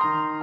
Bye.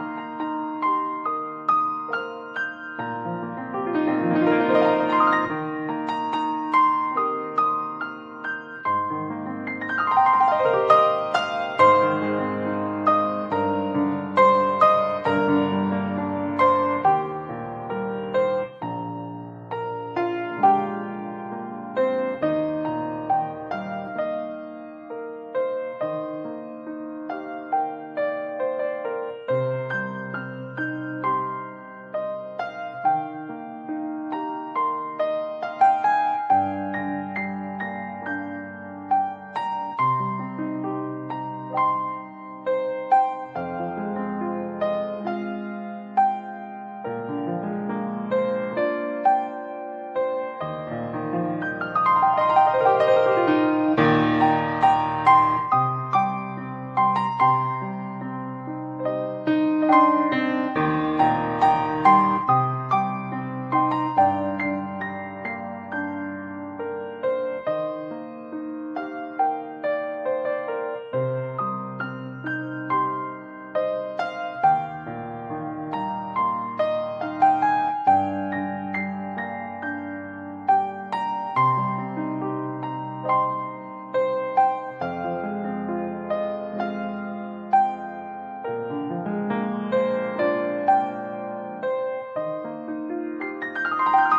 Bye.